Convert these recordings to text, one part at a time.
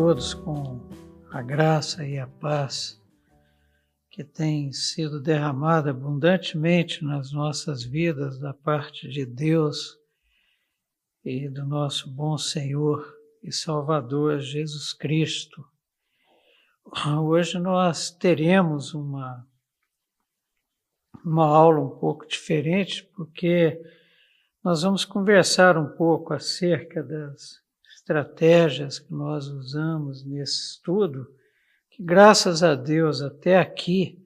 Todos com a graça e a paz que tem sido derramada abundantemente nas nossas vidas da parte de Deus e do nosso bom Senhor e Salvador Jesus Cristo. Hoje nós teremos uma, uma aula um pouco diferente, porque nós vamos conversar um pouco acerca das estratégias que nós usamos nesse estudo, que graças a Deus até aqui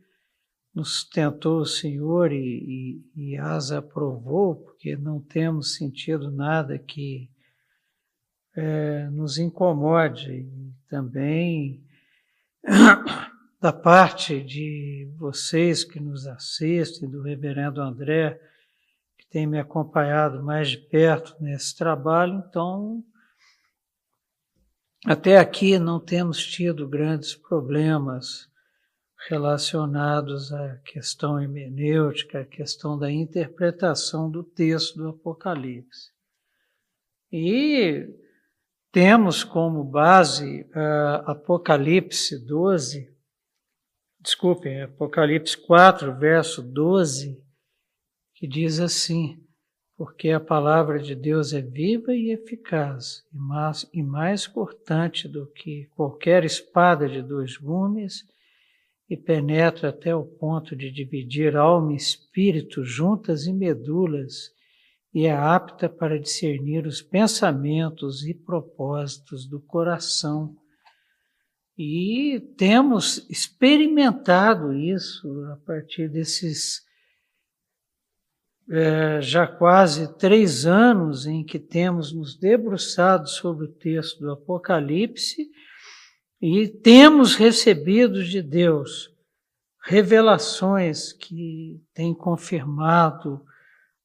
nos tentou o Senhor e, e, e as aprovou, porque não temos sentido nada que é, nos incomode. E também da parte de vocês que nos assistem, do Reverendo André, que tem me acompanhado mais de perto nesse trabalho, então até aqui não temos tido grandes problemas relacionados à questão hermenêutica, à questão da interpretação do texto do Apocalipse. E temos como base uh, Apocalipse 12, desculpem, Apocalipse 4, verso 12, que diz assim: porque a palavra de Deus é viva e eficaz, e mais, e mais cortante do que qualquer espada de dois gumes, e penetra até o ponto de dividir alma e espírito, juntas e medulas, e é apta para discernir os pensamentos e propósitos do coração. E temos experimentado isso a partir desses é, já quase três anos em que temos nos debruçado sobre o texto do Apocalipse e temos recebido de Deus revelações que têm confirmado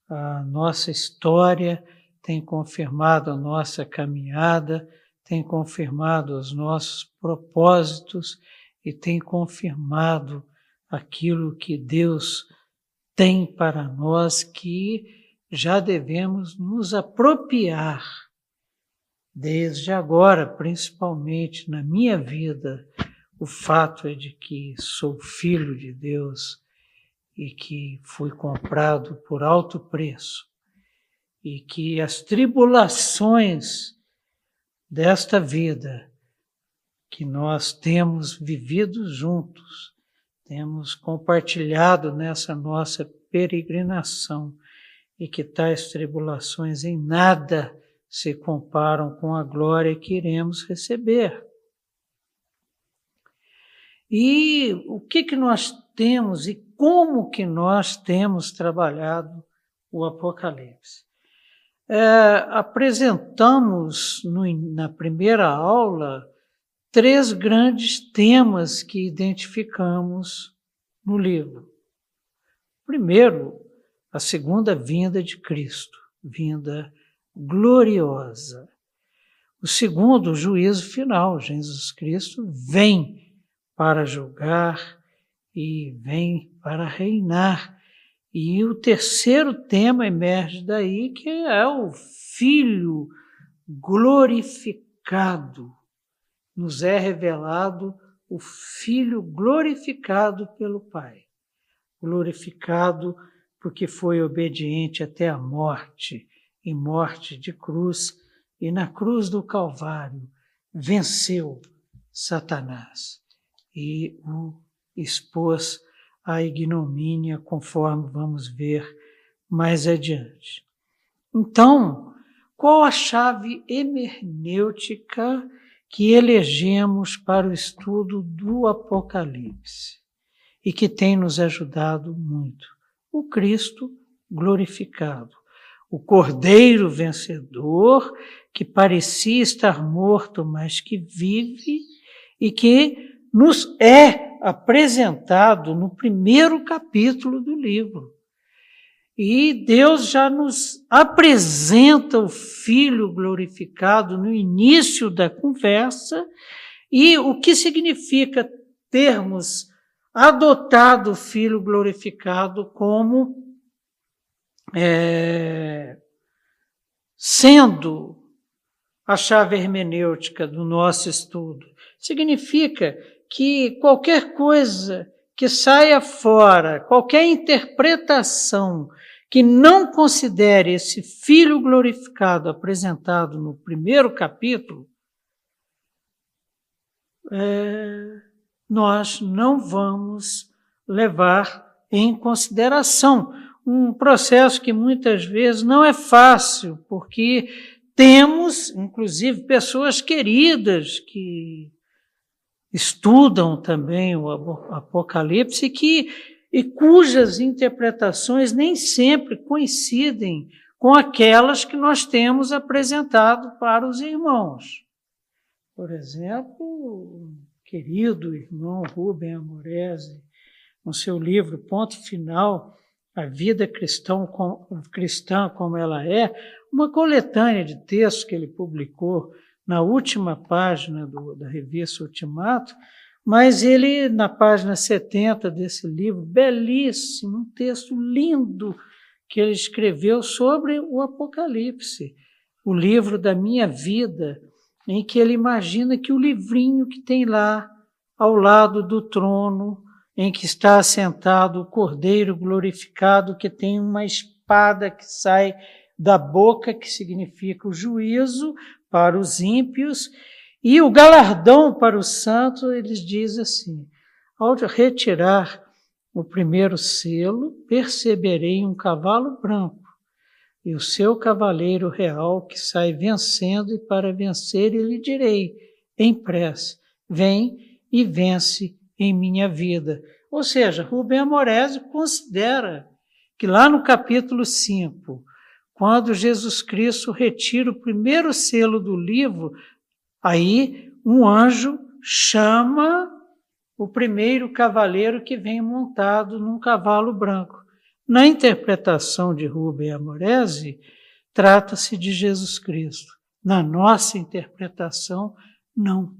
a nossa história, têm confirmado a nossa caminhada, têm confirmado os nossos propósitos e têm confirmado aquilo que Deus tem para nós que já devemos nos apropriar desde agora, principalmente na minha vida. O fato é de que sou filho de Deus e que fui comprado por alto preço e que as tribulações desta vida que nós temos vivido juntos temos compartilhado nessa nossa peregrinação e que tais tribulações em nada se comparam com a glória que iremos receber. E o que que nós temos e como que nós temos trabalhado o Apocalipse? É, apresentamos no, na primeira aula três grandes temas que identificamos no livro. Primeiro, a segunda vinda de Cristo, vinda gloriosa. O segundo, o juízo final. Jesus Cristo vem para julgar e vem para reinar. E o terceiro tema emerge daí, que é o Filho glorificado nos é revelado o Filho glorificado pelo Pai. Glorificado porque foi obediente até a morte, e morte de cruz, e na cruz do Calvário venceu Satanás e o expôs à ignomínia, conforme vamos ver mais adiante. Então, qual a chave hermenêutica que elegemos para o estudo do Apocalipse e que tem nos ajudado muito. O Cristo glorificado, o Cordeiro vencedor, que parecia estar morto, mas que vive e que nos é apresentado no primeiro capítulo do livro. E Deus já nos apresenta o Filho glorificado no início da conversa, e o que significa termos adotado o Filho glorificado como é, sendo a chave hermenêutica do nosso estudo. Significa que qualquer coisa que saia fora, qualquer interpretação que não considere esse Filho glorificado apresentado no primeiro capítulo, é, nós não vamos levar em consideração um processo que muitas vezes não é fácil, porque temos, inclusive, pessoas queridas que estudam também o Apocalipse que, e cujas interpretações nem sempre coincidem com aquelas que nós temos apresentado para os irmãos. Por exemplo, o querido irmão Rubem Amorese, no seu livro Ponto Final, A Vida Cristão, Cristã Como Ela É, uma coletânea de textos que ele publicou na última página do, da revista Ultimato, mas ele, na página 70 desse livro, belíssimo, um texto lindo que ele escreveu sobre o Apocalipse, o livro da minha vida, em que ele imagina que o livrinho que tem lá ao lado do trono, em que está assentado o Cordeiro glorificado, que tem uma espada que sai da boca, que significa o juízo para os ímpios, e o galardão para os santos, eles dizem assim: ao retirar o primeiro selo, perceberei um cavalo branco e o seu cavaleiro real que sai vencendo, e para vencer lhe direi, em prece, vem e vence em minha vida. Ou seja, Rubem Amorese considera que lá no capítulo 5, quando Jesus Cristo retira o primeiro selo do livro, aí um anjo chama o primeiro cavaleiro que vem montado num cavalo branco. Na interpretação de Rubem Amorese, trata-se de Jesus Cristo. Na nossa interpretação, não.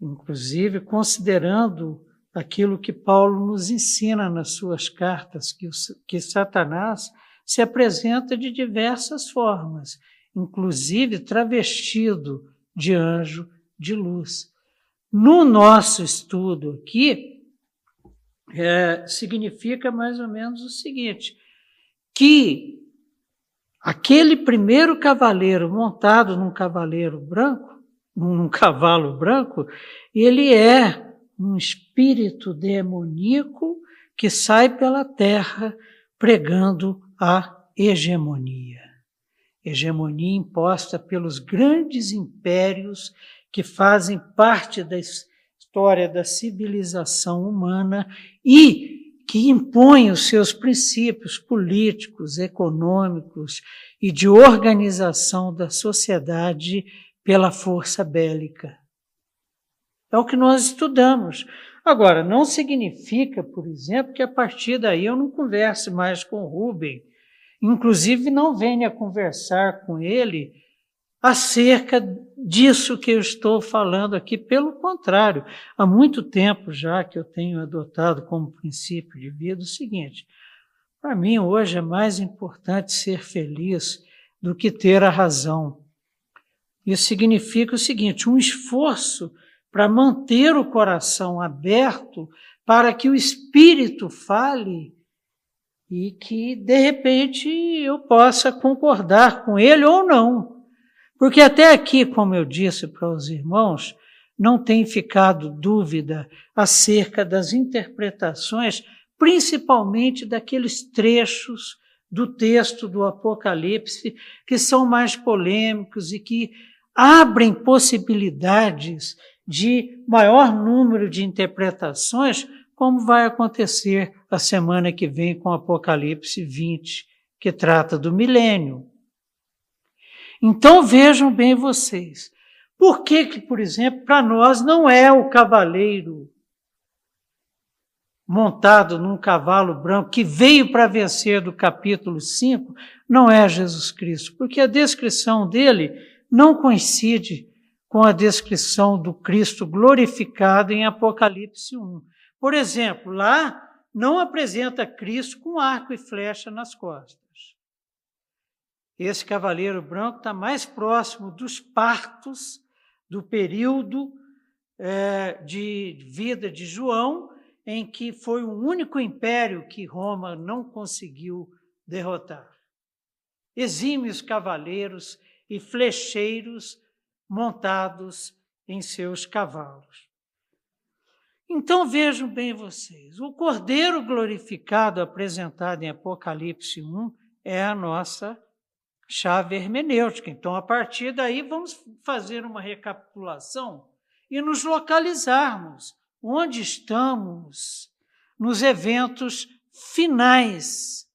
Inclusive, considerando aquilo que Paulo nos ensina nas suas cartas, que, que Satanás se apresenta de diversas formas, inclusive travestido de anjo de luz. No nosso estudo aqui, é, significa mais ou menos o seguinte: que aquele primeiro cavaleiro montado num cavaleiro branco, num cavalo branco, ele é um espírito demoníaco que sai pela terra pregando a hegemonia. Hegemonia imposta pelos grandes impérios que fazem parte da história da civilização humana e que impõem os seus princípios políticos, econômicos e de organização da sociedade pela força bélica. É o que nós estudamos. Agora, não significa, por exemplo, que a partir daí eu não converse mais com Rubem, inclusive não venha conversar com ele acerca disso que eu estou falando aqui. Pelo contrário, há muito tempo já que eu tenho adotado como princípio de vida o seguinte: para mim, hoje é mais importante ser feliz do que ter a razão. Isso significa o seguinte: um esforço para manter o coração aberto para que o Espírito fale e que, de repente, eu possa concordar com ele ou não. Porque até aqui, como eu disse para os irmãos, não tem ficado dúvida acerca das interpretações, principalmente daqueles trechos do texto do Apocalipse que são mais polêmicos e que abrem possibilidades de maior número de interpretações, como vai acontecer a semana que vem com Apocalipse 20, que trata do milênio. Então vejam bem vocês. Por que, que por exemplo, para nós não é o cavaleiro montado num cavalo branco que veio para vencer do capítulo 5, não é Jesus Cristo? Porque a descrição dele não coincide com a descrição do Cristo glorificado em Apocalipse 1. Por exemplo, lá não apresenta Cristo com arco e flecha nas costas. Esse cavaleiro branco está mais próximo dos partos do período é, de vida de João, em que foi o único império que Roma não conseguiu derrotar. Exímios cavaleiros e flecheiros montados em seus cavalos. Então vejam bem vocês: o Cordeiro glorificado apresentado em Apocalipse 1 é a nossa chave hermenêutica. Então, a partir daí, vamos fazer uma recapitulação e nos localizarmos onde estamos nos eventos finais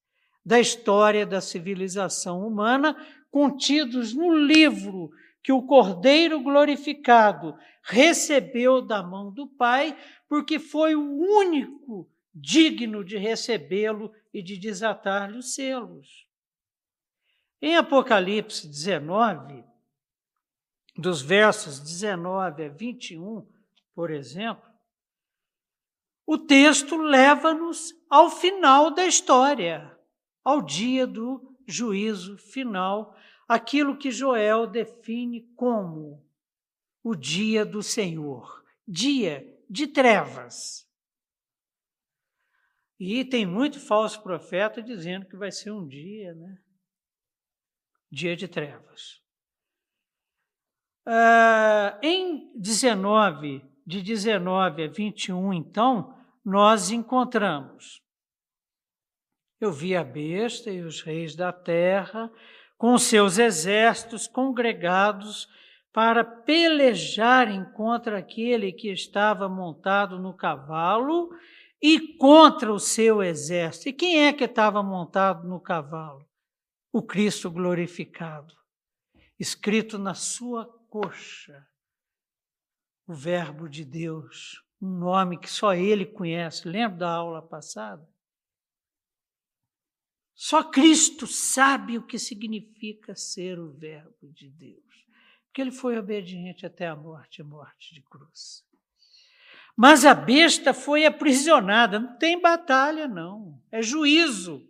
da história da civilização humana, contidos no livro que o Cordeiro glorificado recebeu da mão do Pai, porque foi o único digno de recebê-lo e de desatar-lhe os selos. Em Apocalipse 19, dos versos 19 a 21, por exemplo, o texto leva-nos ao final da história, ao dia do juízo final, aquilo que Joel define como o dia do Senhor, dia de trevas. E tem muito falso profeta dizendo que vai ser um dia, né? Dia de trevas. Uh, em 19, de 19 a 21, então, nós encontramos. Eu vi a besta e os reis da terra, com seus exércitos congregados para pelejarem contra aquele que estava montado no cavalo e contra o seu exército. E quem é que estava montado no cavalo? O Cristo glorificado, escrito na sua coxa, o Verbo de Deus, um nome que só ele conhece. Lembra da aula passada? Só Cristo sabe o que significa ser o Verbo de Deus, porque ele foi obediente até a morte morte de cruz. Mas a besta foi aprisionada, não tem batalha, não, é juízo,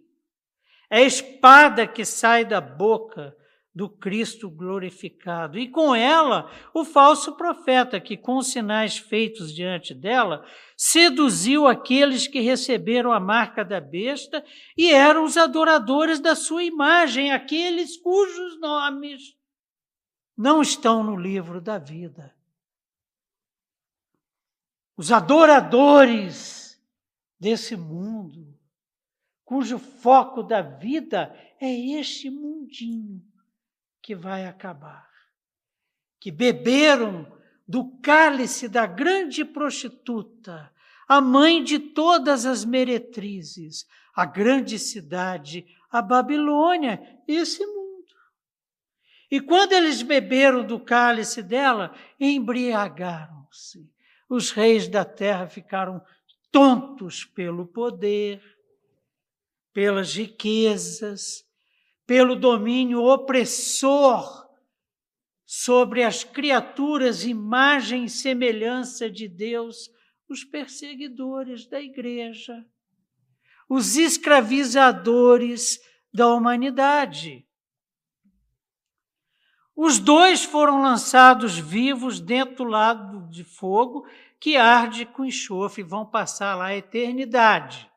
é espada que sai da boca do Cristo glorificado. E com ela, o falso profeta, que com sinais feitos diante dela, seduziu aqueles que receberam a marca da besta e eram os adoradores da sua imagem, aqueles cujos nomes não estão no livro da vida. Os adoradores desse mundo, cujo foco da vida é este mundinho que vai acabar, que beberam do cálice da grande prostituta, a mãe de todas as meretrizes, a grande cidade, a Babilônia, esse mundo. E quando eles beberam do cálice dela, embriagaram-se. Os reis da terra ficaram tontos pelo poder, pelas riquezas, pelo domínio opressor sobre as criaturas, imagem e semelhança de Deus, os perseguidores da igreja, os escravizadores da humanidade. Os dois foram lançados vivos dentro do lado de fogo que arde com enxofre e vão passar lá a eternidade.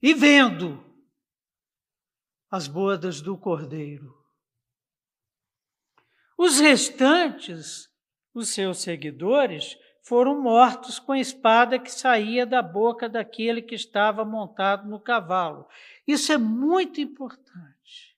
E vendo as bodas do cordeiro. Os restantes, os seus seguidores, foram mortos com a espada que saía da boca daquele que estava montado no cavalo. Isso é muito importante.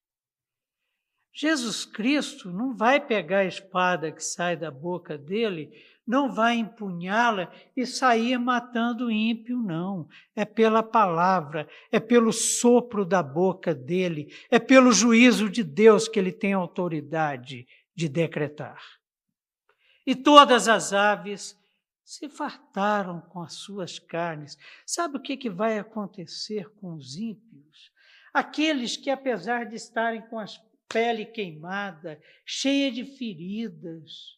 Jesus Cristo não vai pegar a espada que sai da boca dele não vai empunhá-la e sair matando o ímpio, não. É pela palavra, é pelo sopro da boca dele, é pelo juízo de Deus que ele tem autoridade de decretar. E todas as aves se fartaram com as suas carnes. Sabe o que, que vai acontecer com os ímpios? Aqueles que, apesar de estarem com a pele queimada, cheia de feridas,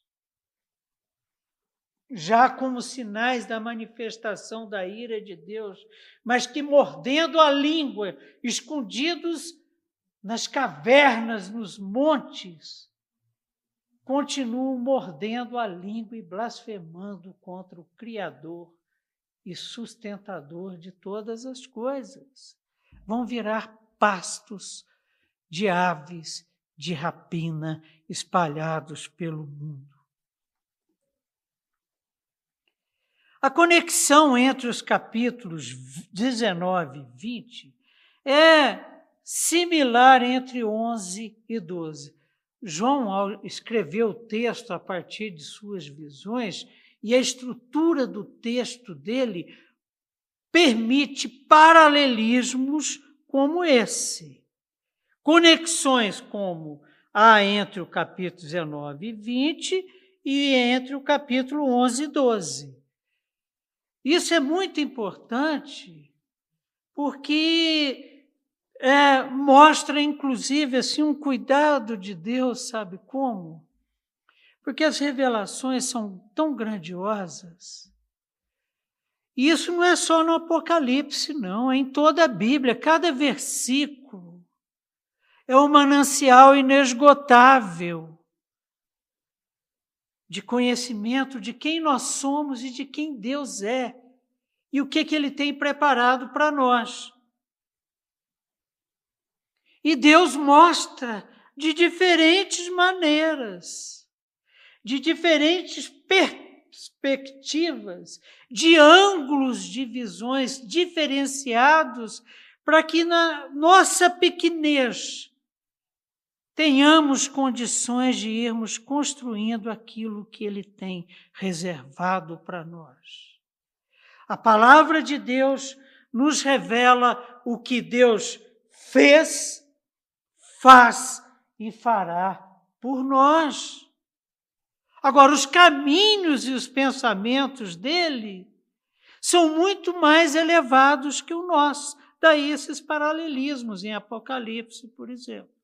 já como sinais da manifestação da ira de Deus, mas que mordendo a língua, escondidos nas cavernas, nos montes, continuam mordendo a língua e blasfemando contra o Criador e sustentador de todas as coisas. Vão virar pastos de aves de rapina espalhados pelo mundo. A conexão entre os capítulos 19 e 20 é similar entre 11 e 12. João escreveu o texto a partir de suas visões e a estrutura do texto dele permite paralelismos como esse. Conexões como há entre o capítulo 19 e 20 e entre o capítulo 11 e 12. Isso é muito importante porque é, mostra, inclusive, assim, um cuidado de Deus, sabe como? Porque as revelações são tão grandiosas. E isso não é só no Apocalipse, não, é em toda a Bíblia, cada versículo é um manancial inesgotável de conhecimento de quem nós somos e de quem Deus é e o que, que Ele tem preparado para nós. E Deus mostra de diferentes maneiras, de diferentes perspectivas, de ângulos de visões diferenciados, para que na nossa pequenez tenhamos condições de irmos construindo aquilo que Ele tem reservado para nós. A palavra de Deus nos revela o que Deus fez, faz e fará por nós. Agora, os caminhos e os pensamentos dele são muito mais elevados que o nosso. Daí esses paralelismos em Apocalipse, por exemplo.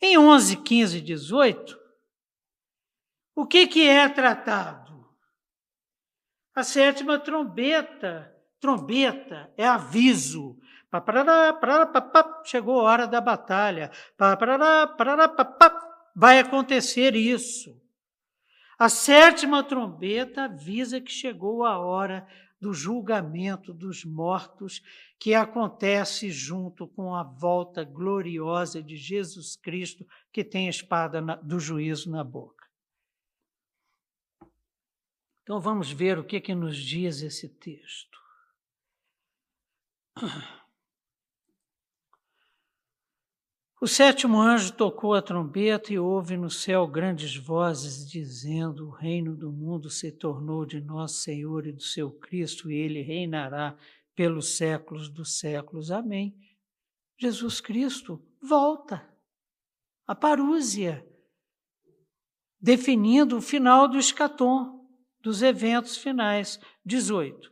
Em 11, 15 e 18, o que, que é tratado? A sétima trombeta. Trombeta é aviso. Chegou a hora da batalha. Vai acontecer isso. A sétima trombeta avisa que chegou a hora do julgamento dos mortos, que acontece junto com a volta gloriosa de Jesus Cristo, que tem a espada do juízo na boca. Então vamos ver o que, que nos diz esse texto. O sétimo anjo tocou a trombeta e houve no céu grandes vozes dizendo: O reino do mundo se tornou de nosso Senhor e do seu Cristo, e ele reinará pelos séculos dos séculos. Amém. Jesus Cristo volta. A parúzia, definindo o final do escatom, dos eventos finais. 18.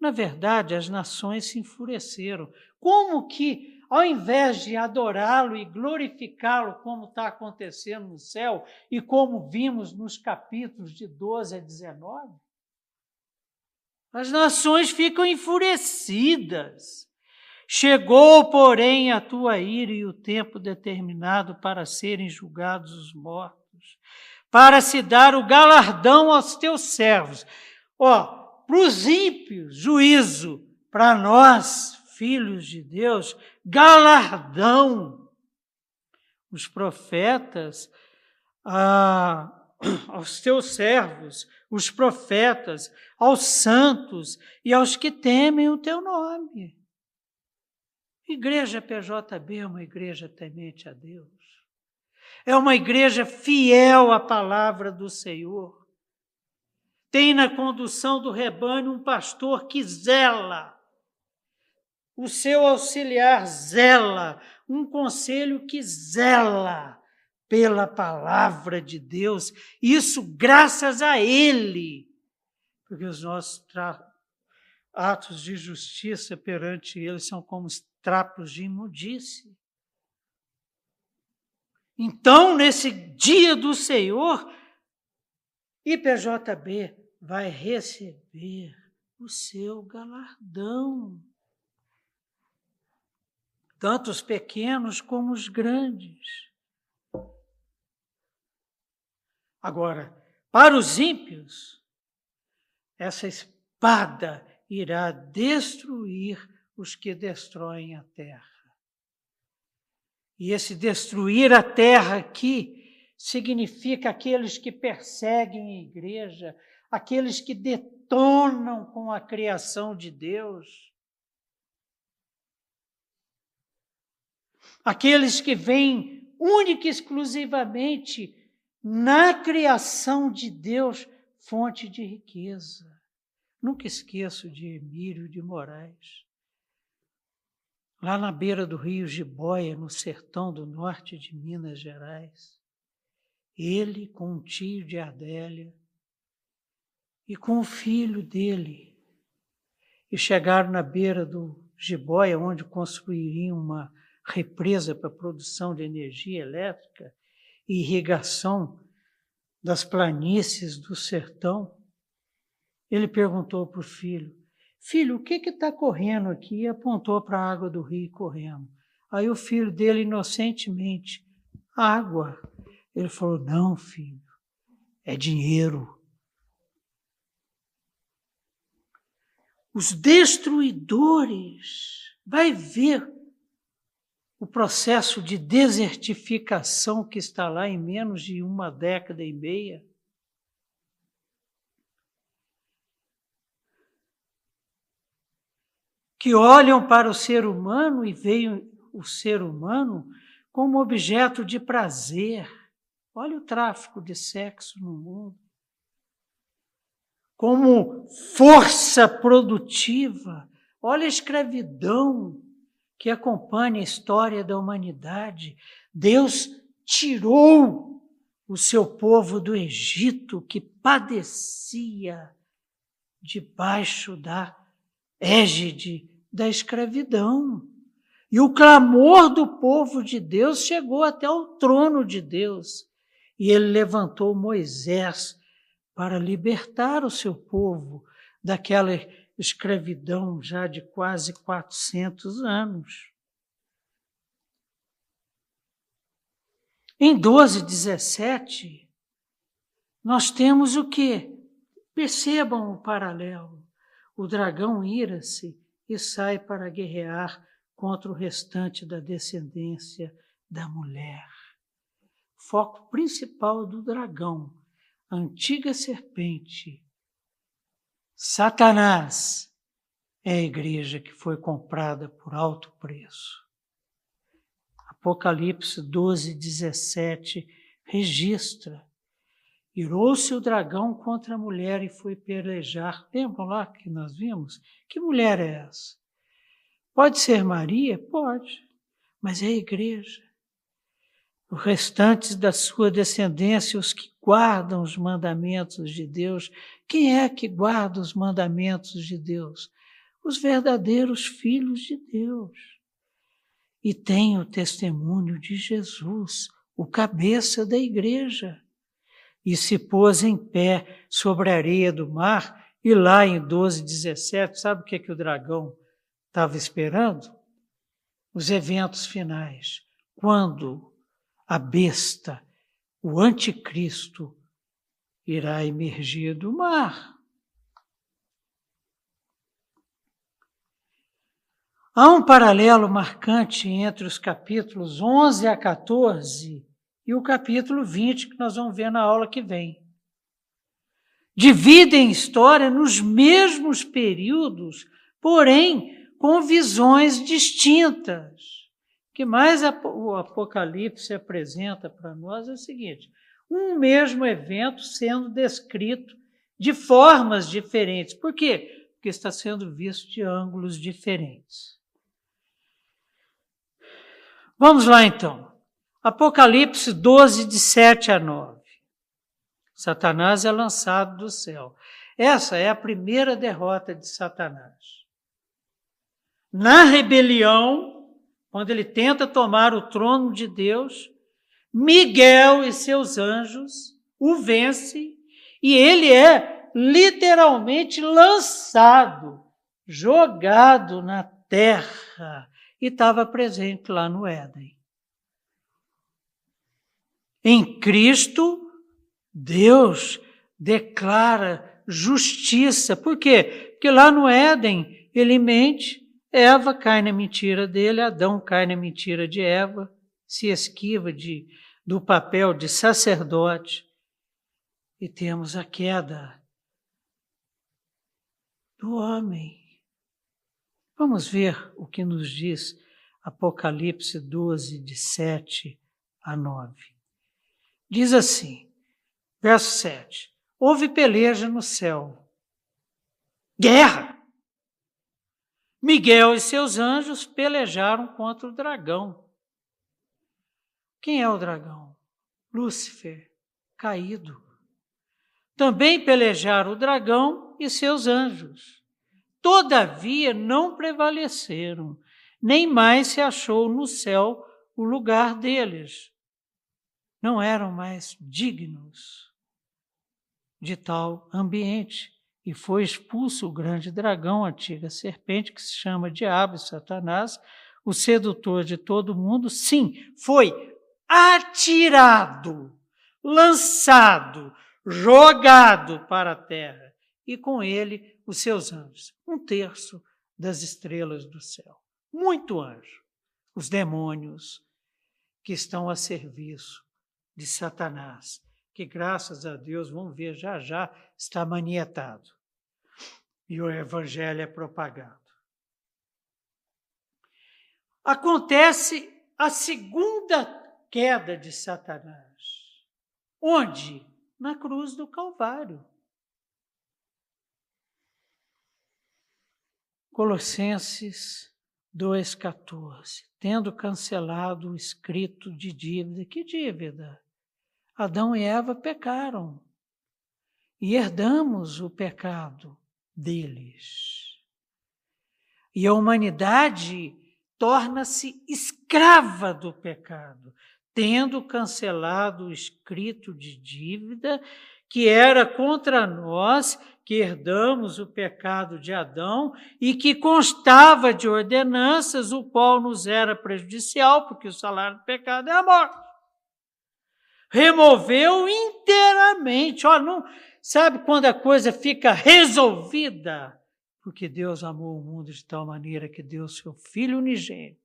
Na verdade, as nações se enfureceram. Como que ao invés de adorá-lo e glorificá-lo, como está acontecendo no céu e como vimos nos capítulos de 12 a 19, as nações ficam enfurecidas. Chegou, porém, a tua ira e o tempo determinado para serem julgados os mortos, para se dar o galardão aos teus servos. Ó, para os ímpios, juízo, para nós, filhos de Deus, galardão. Os profetas, ah, aos teus servos, os profetas, aos santos e aos que temem o teu nome. Igreja PJB é uma igreja temente a Deus. É uma igreja fiel à palavra do Senhor. Tem na condução do rebanho um pastor que zela o seu auxiliar zela, um conselho que zela pela palavra de Deus. Isso graças a Ele, porque os nossos atos de justiça perante Ele são como trapos de imundície. Então, nesse dia do Senhor, IPJB vai receber o seu galardão. tanto os pequenos como os grandes. Agora, para os ímpios, essa espada irá destruir os que destroem a terra. E esse destruir a terra aqui significa aqueles que perseguem a igreja, aqueles que detonam com a criação de Deus, aqueles que vêm única e exclusivamente na criação de Deus fonte de riqueza. Nunca esqueço de Emílio de Moraes. Lá na beira do rio Jiboia, no sertão do norte de Minas Gerais, ele com um tio de Adélia e com o filho dele, e chegaram na beira do Jiboia, onde construiriam uma represa para produção de energia elétrica irrigação das planícies do sertão, ele perguntou para o filho: Filho, o que está correndo aqui? E apontou para a água do rio correndo. Aí o filho dele, inocentemente, água. Ele falou: Não, filho, é dinheiro. Os destruidores, vai ver o processo de desertificação que está lá em menos de uma década e meia. Que olham para o ser humano e veem o ser humano como objeto de prazer. Olha o tráfico de sexo no mundo. Como força produtiva. Olha a escravidão que acompanha a história da humanidade. Deus tirou o seu povo do Egito que padecia debaixo da égide da escravidão. E o clamor do povo de Deus chegou até o trono de Deus. E ele levantou Moisés para libertar o seu povo daquela escravidão já de quase 400 anos. Em 12, 17, nós temos o que? Percebam o paralelo. O dragão ira-se e sai para guerrear contra o restante da descendência da mulher. Foco principal do dragão, antiga serpente, Satanás é a igreja que foi comprada por alto preço. Apocalipse 12, 17 registra. Irou-se o dragão contra a mulher e foi pelejar. Lembram lá que nós vimos? Que mulher é essa? Pode ser Maria? Pode, mas é a igreja. Os restantes da sua descendência, os que guardam os mandamentos de Deus. Quem é que guarda os mandamentos de Deus? Os verdadeiros filhos de Deus. E tem o testemunho de Jesus, o cabeça da igreja. E se pôs em pé sobre a areia do mar, e lá em 12, 17, sabe o que, é que o dragão estava esperando? Os eventos finais. Quando a besta o anticristo irá emergir do mar. Há um paralelo marcante entre os capítulos 11 a 14 e o capítulo 20 que nós vamos ver na aula que vem. Dividem história nos mesmos períodos, porém com visões distintas que mais o Apocalipse apresenta para nós é o seguinte: um mesmo evento sendo descrito de formas diferentes. Por quê? Porque está sendo visto de ângulos diferentes. Vamos lá então. Apocalipse 12, de 7 a 9. Satanás é lançado do céu. Essa é a primeira derrota de Satanás. Na rebelião, quando ele tenta tomar o trono de Deus, Miguel e seus anjos o vencem e ele é literalmente lançado, jogado na terra. e estava presente lá no Éden. Em Cristo, Deus declara justiça. Por quê? Porque lá no Éden ele mente, Eva cai na mentira dele, Adão cai na mentira de Eva, se esquiva de, do papel de sacerdote e temos a queda do homem. Vamos ver o que nos diz Apocalipse 12, de 7 a 9. Diz assim, verso 7: Houve peleja no céu, guerra. Miguel e seus anjos pelejaram contra o dragão. Quem é o dragão? Lúcifer, caído. Também pelejaram o dragão e seus anjos. Todavia não prevaleceram, nem mais se achou no céu o lugar deles. Não eram mais dignos de tal ambiente. E foi expulso o grande dragão, antiga serpente, que se chama Diabo e Satanás, o sedutor de todo mundo. Sim, foi atirado, lançado, jogado para a terra, e com ele os seus anjos, um terço das estrelas do céu. Muito anjo, os demônios que estão a serviço de Satanás, que graças a Deus, vamos ver já já, está manietado. E o evangelho é propagado. Acontece a segunda queda de Satanás. Onde? Na cruz do Calvário. Colossenses 2,14. Tendo cancelado o escrito de dívida. Que dívida? Adão e Eva pecaram e herdamos o pecado deles. E a humanidade torna-se escrava do pecado, tendo cancelado o escrito de dívida que era contra nós que herdamos o pecado de Adão e que constava de ordenanças, o qual nos era prejudicial, porque o salário do pecado é a morte. Removeu inteiramente. Ó, não, sabe quando a coisa fica resolvida? Porque Deus amou o mundo de tal maneira que deu seu Filho unigênito,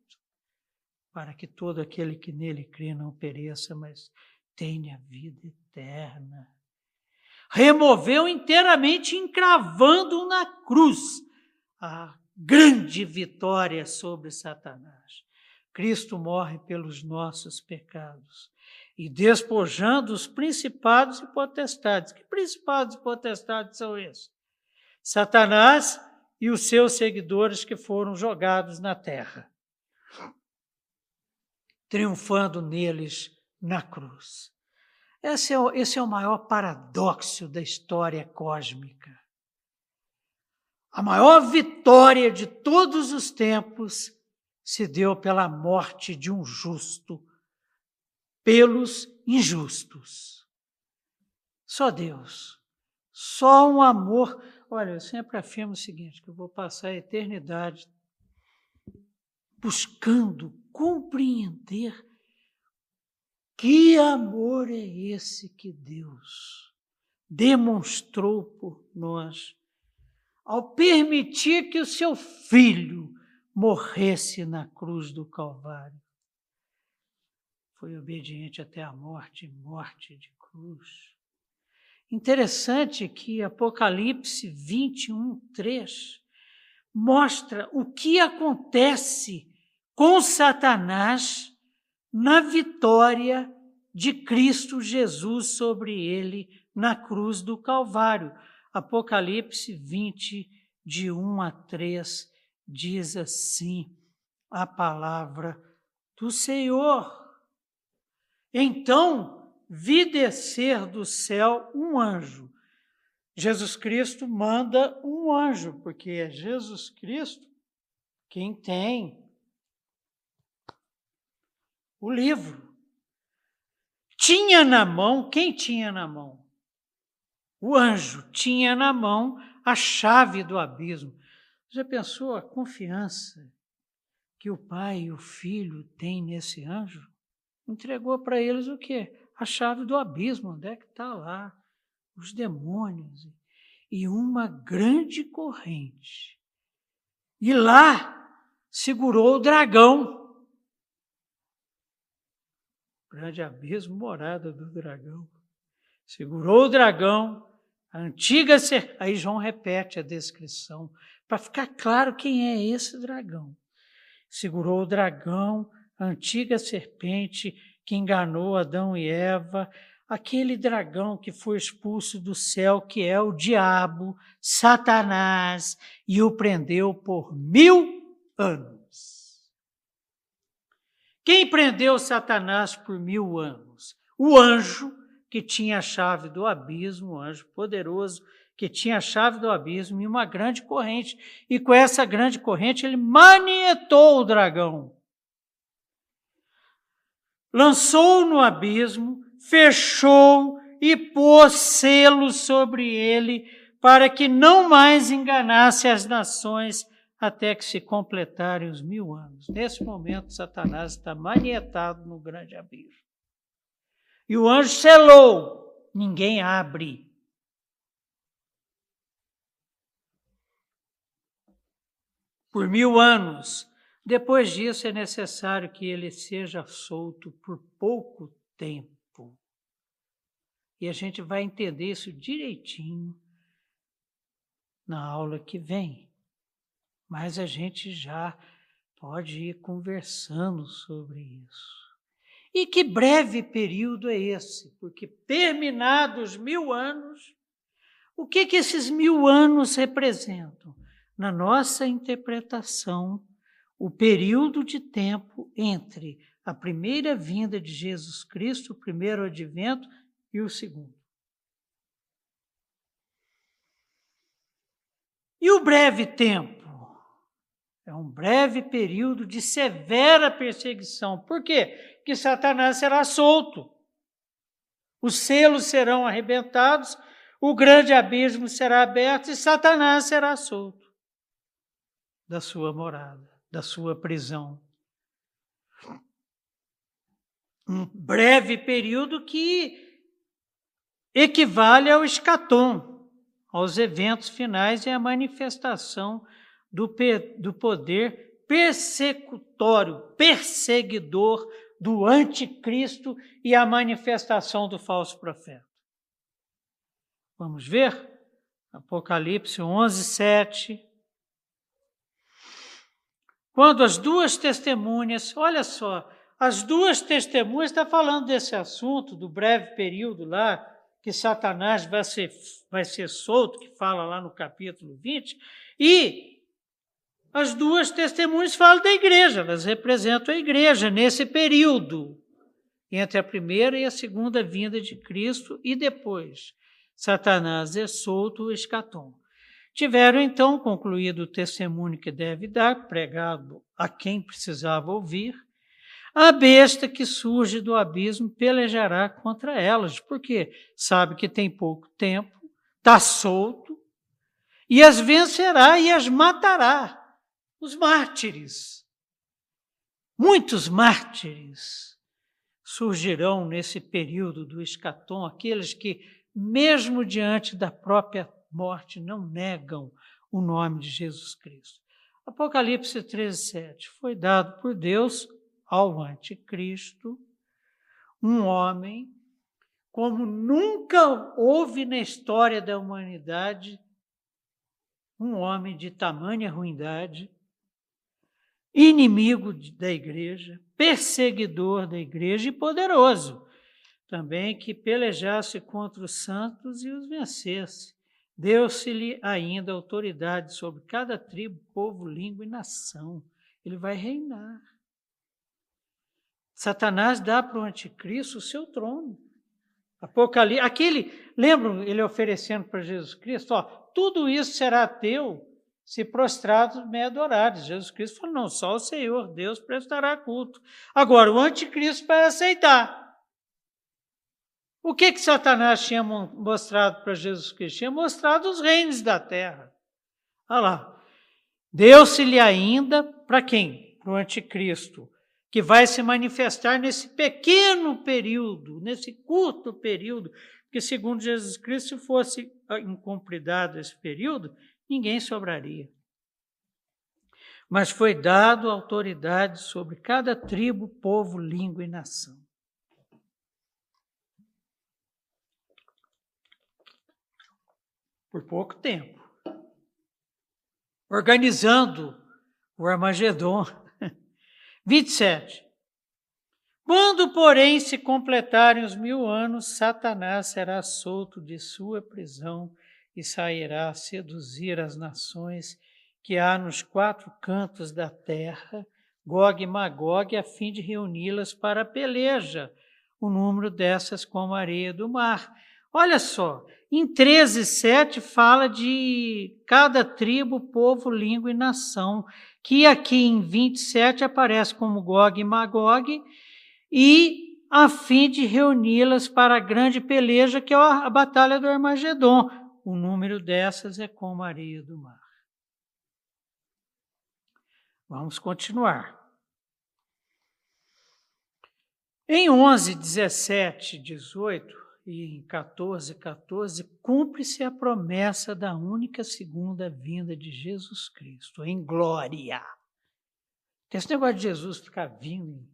para que todo aquele que nele crê não pereça, mas tenha vida eterna removeu inteiramente, encravando na cruz a grande vitória sobre Satanás. Cristo morre pelos nossos pecados e despojando os principados e potestades. Que principados e potestades são esses? Satanás e os seus seguidores que foram jogados na terra, triunfando neles na cruz. Esse é, o, esse é o maior paradoxo da história cósmica. A maior vitória de todos os tempos se deu pela morte de um justo pelos injustos. Só Deus. Só um amor. Olha, eu sempre afirmo o seguinte: que eu vou passar a eternidade buscando compreender que amor é esse que Deus demonstrou por nós ao permitir que o seu filho morresse na cruz do Calvário? Foi obediente até a morte morte de cruz. Interessante que Apocalipse 21, 3 mostra o que acontece com Satanás na vitória de Cristo Jesus sobre ele na cruz do Calvário. Apocalipse 20, de 1 a 3, diz assim a palavra do Senhor. Então vi descer do céu um anjo. Jesus Cristo manda um anjo, porque é Jesus Cristo quem tem o livro. Tinha na mão, quem tinha na mão? O anjo tinha na mão a chave do abismo. Já pensou a confiança que o pai e o filho têm nesse anjo, entregou para eles o quê? A chave do abismo, onde é que está lá? Os demônios e uma grande corrente. E lá segurou o dragão. Grande abismo, morada do dragão. Segurou o dragão, a antiga. Aí João repete a descrição, para ficar claro quem é esse dragão. Segurou o dragão, antiga serpente que enganou Adão e Eva, aquele dragão que foi expulso do céu, que é o diabo, Satanás, e o prendeu por mil anos. Quem prendeu Satanás por mil anos? O anjo que tinha a chave do abismo, o anjo poderoso que tinha a chave do abismo e uma grande corrente. E com essa grande corrente ele manietou o dragão. Lançou no abismo fechou e pôs selo sobre ele, para que não mais enganasse as nações até que se completarem os mil anos. Nesse momento, Satanás está manietado no grande abismo. E o anjo selou, ninguém abre. Por mil anos. Depois disso, é necessário que ele seja solto por pouco tempo. E a gente vai entender isso direitinho na aula que vem. Mas a gente já pode ir conversando sobre isso. E que breve período é esse? Porque terminados mil anos, o que, que esses mil anos representam? Na nossa interpretação, o período de tempo entre a primeira vinda de Jesus Cristo, o primeiro advento, e o segundo. E o breve tempo? É um breve período de severa perseguição. Por quê? Porque Satanás será solto. Os selos serão arrebentados, o grande abismo será aberto e Satanás será solto da sua morada, da sua prisão. Um breve período que equivale ao escatom, aos eventos finais e à manifestação do, do poder persecutório, perseguidor do anticristo e a manifestação do falso profeta. Vamos ver? Apocalipse 11, 7. Quando as duas testemunhas, olha só, as duas testemunhas está falando desse assunto, do breve período lá, que Satanás vai ser, vai ser solto, que fala lá no capítulo 20, e as duas testemunhas falam da igreja, elas representam a igreja nesse período, entre a primeira e a segunda vinda de Cristo, e depois Satanás é solto o escatom. Tiveram então concluído o testemunho que deve dar, pregado a quem precisava ouvir, a besta que surge do abismo pelejará contra elas, porque sabe que tem pouco tempo, está solto, e as vencerá e as matará. Os mártires. Muitos mártires surgirão nesse período do escatom, aqueles que, mesmo diante da própria morte, não negam o nome de Jesus Cristo. Apocalipse 13, 7. Foi dado por Deus ao anticristo, um homem como nunca houve na história da humanidade, um homem de tamanha ruindade, inimigo da igreja, perseguidor da igreja e poderoso, também que pelejasse contra os santos e os vencesse. Deu-se-lhe ainda autoridade sobre cada tribo, povo, língua e nação. Ele vai reinar. Satanás dá para o anticristo o seu trono. Apocalipse, aquele, lembram ele oferecendo para Jesus Cristo, ó, tudo isso será teu se prostrados me adorares. Jesus Cristo falou, não, só o Senhor, Deus prestará culto. Agora, o anticristo vai aceitar. O que que Satanás tinha mostrado para Jesus Cristo? Tinha mostrado os reinos da terra. Olha lá. Deu-se-lhe ainda para quem? para o anticristo, que vai se manifestar nesse pequeno período, nesse curto período, porque segundo Jesus Cristo, se fosse incumpridado esse período, ninguém sobraria. Mas foi dado autoridade sobre cada tribo, povo, língua e nação. Por pouco tempo. Organizando o Armagedon. 27. Quando, porém, se completarem os mil anos, Satanás será solto de sua prisão e sairá a seduzir as nações que há nos quatro cantos da terra, Gog e Magog, a fim de reuni-las para a peleja, o número dessas como a areia do mar. Olha só, em 13, 7 fala de cada tribo, povo, língua e nação, que aqui em 27 aparece como Gog e Magog, e a fim de reuni-las para a grande peleja, que é a Batalha do Armagedon. O número dessas é como a areia do mar. Vamos continuar. Em 11, 17, 18 e em 14, 14, cumpre-se a promessa da única segunda vinda de Jesus Cristo, em glória. Esse negócio de Jesus ficar vindo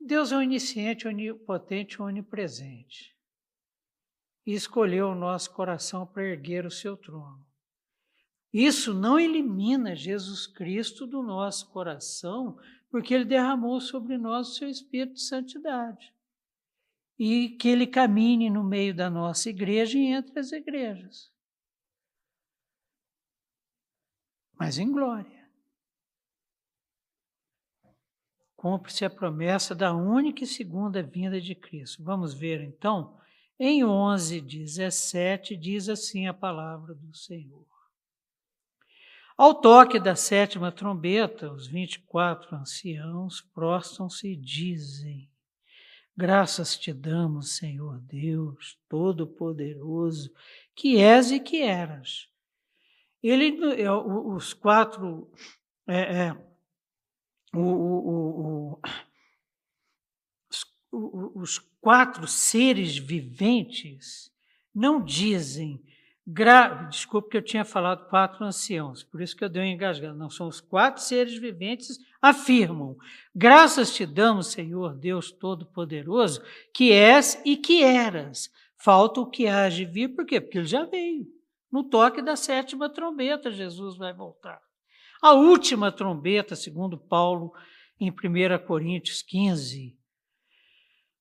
Deus é onisciente, onipotente, onipresente. E escolheu o nosso coração para erguer o seu trono. Isso não elimina Jesus Cristo do nosso coração, porque ele derramou sobre nós o seu espírito de santidade. E que ele camine no meio da nossa igreja e entre as igrejas. Mas em glória. cumpre-se a promessa da única e segunda vinda de Cristo. Vamos ver então, em 11, 17, diz assim a palavra do Senhor. Ao toque da sétima trombeta, os 24 anciãos prostram-se e dizem: Graças te damos, Senhor Deus Todo-Poderoso, que és e que eras. Ele, é, os quatro é, é, o, o, o, os quatro seres viventes não dizem, gra, desculpe que eu tinha falado quatro anciãos, por isso que eu dei um engasgado, não, são os quatro seres viventes afirmam, graças te damos, Senhor Deus Todo-Poderoso, que és e que eras, falta o que há de vir, por quê? Porque ele já veio, no toque da sétima trombeta Jesus vai voltar. A última trombeta, segundo Paulo, em 1 Coríntios 15.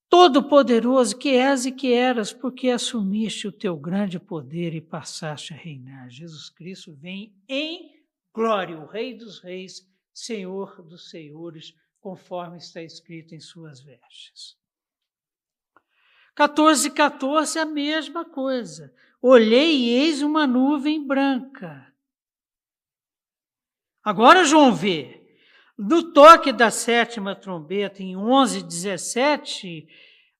Todo-Poderoso que és e que eras, porque assumiste o teu grande poder e passaste a reinar. Jesus Cristo vem em glória, o Rei dos Reis, Senhor dos Senhores, conforme está escrito em suas vestes. 14, 14, a mesma coisa. Olhei e eis uma nuvem branca Agora João vê, no toque da sétima trombeta, em 11, 17,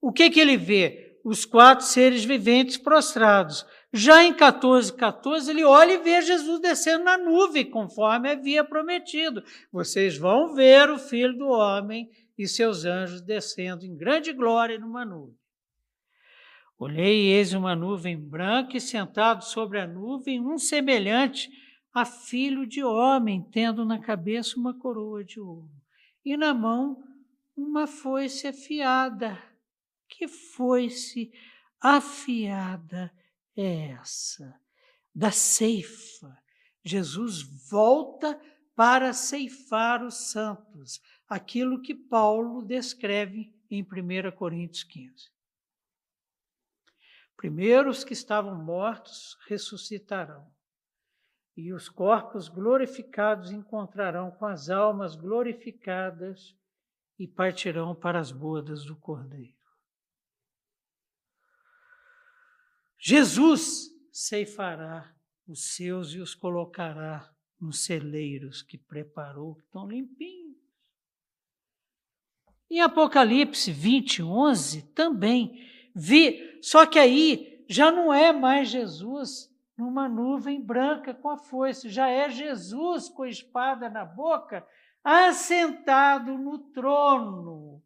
o que, que ele vê? Os quatro seres viventes prostrados. Já em 14, 14, ele olha e vê Jesus descendo na nuvem, conforme havia prometido. Vocês vão ver o Filho do Homem e seus anjos descendo em grande glória numa nuvem. Olhei e eis uma nuvem branca e sentado sobre a nuvem um semelhante a filho de homem, tendo na cabeça uma coroa de ouro e na mão uma foice afiada. Que foice afiada é essa? Da ceifa. Jesus volta para ceifar os santos, aquilo que Paulo descreve em 1 Coríntios 15. Primeiro, os que estavam mortos ressuscitarão e os corpos glorificados encontrarão com as almas glorificadas e partirão para as bodas do Cordeiro. Jesus ceifará os seus e os colocará nos celeiros que preparou, que estão limpinhos. Em Apocalipse 20, 11, também vi, só que aí já não é mais Jesus numa nuvem branca com a foice. Já é Jesus com a espada na boca, assentado no trono.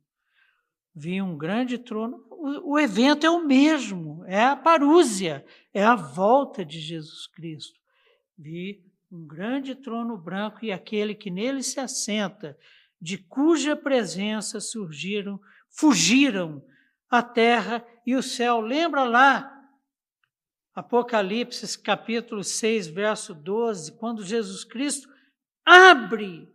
Vi um grande trono. O, o evento é o mesmo, é a parúzia, é a volta de Jesus Cristo. Vi um grande trono branco e aquele que nele se assenta, de cuja presença surgiram, fugiram a terra e o céu. Lembra lá Apocalipse capítulo 6, verso 12, quando Jesus Cristo abre